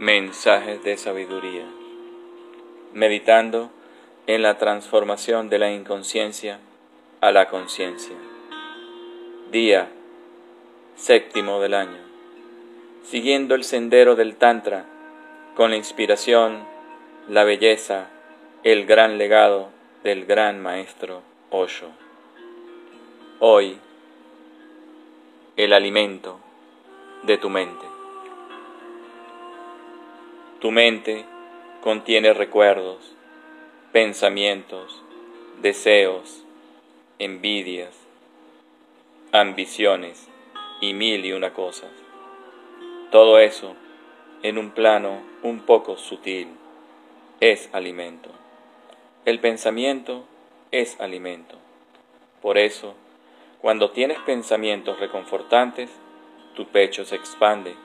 Mensajes de sabiduría. Meditando en la transformación de la inconsciencia a la conciencia. Día séptimo del año. Siguiendo el sendero del Tantra con la inspiración, la belleza, el gran legado del gran maestro Osho. Hoy, el alimento de tu mente. Tu mente contiene recuerdos, pensamientos, deseos, envidias, ambiciones y mil y una cosas. Todo eso en un plano un poco sutil es alimento. El pensamiento es alimento. Por eso, cuando tienes pensamientos reconfortantes, tu pecho se expande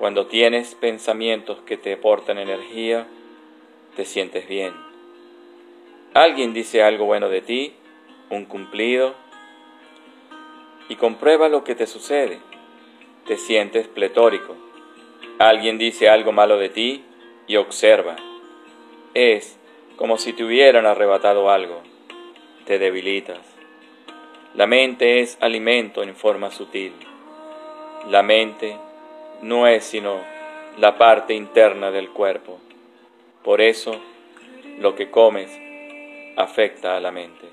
cuando tienes pensamientos que te aportan energía, te sientes bien. Alguien dice algo bueno de ti, un cumplido, y comprueba lo que te sucede. Te sientes pletórico. Alguien dice algo malo de ti y observa. Es como si te hubieran arrebatado algo. Te debilitas. La mente es alimento en forma sutil. La mente no es sino la parte interna del cuerpo. Por eso, lo que comes afecta a la mente.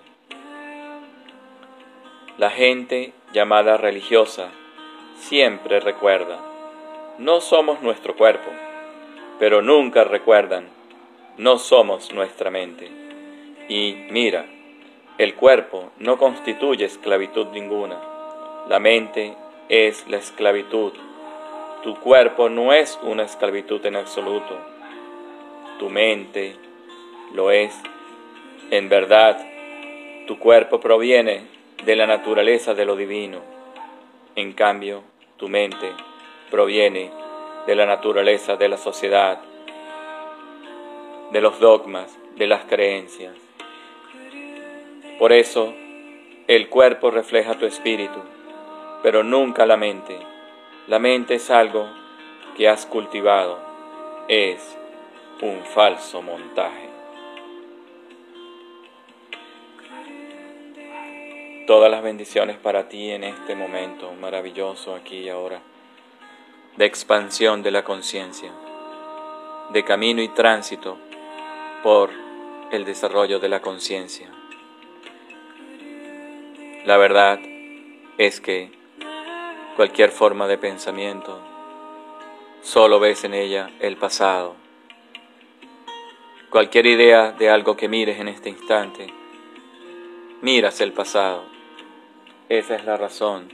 La gente llamada religiosa siempre recuerda, no somos nuestro cuerpo, pero nunca recuerdan, no somos nuestra mente. Y mira, el cuerpo no constituye esclavitud ninguna, la mente es la esclavitud tu cuerpo no es una esclavitud en absoluto. Tu mente lo es. En verdad, tu cuerpo proviene de la naturaleza de lo divino. En cambio, tu mente proviene de la naturaleza de la sociedad, de los dogmas, de las creencias. Por eso, el cuerpo refleja tu espíritu, pero nunca la mente. La mente es algo que has cultivado, es un falso montaje. Todas las bendiciones para ti en este momento maravilloso aquí y ahora, de expansión de la conciencia, de camino y tránsito por el desarrollo de la conciencia. La verdad es que cualquier forma de pensamiento, solo ves en ella el pasado. Cualquier idea de algo que mires en este instante, miras el pasado. Esa es la razón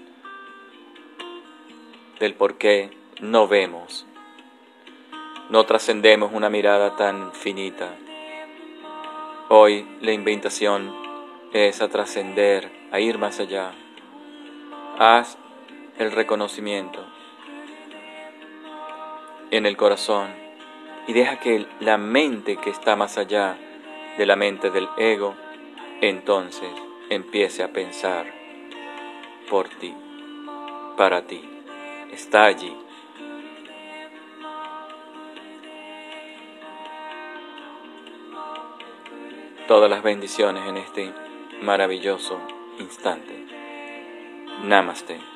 del por qué no vemos, no trascendemos una mirada tan finita. Hoy la invitación es a trascender, a ir más allá. Haz el reconocimiento en el corazón y deja que la mente que está más allá de la mente del ego, entonces empiece a pensar por ti, para ti, está allí. Todas las bendiciones en este maravilloso instante. Namaste.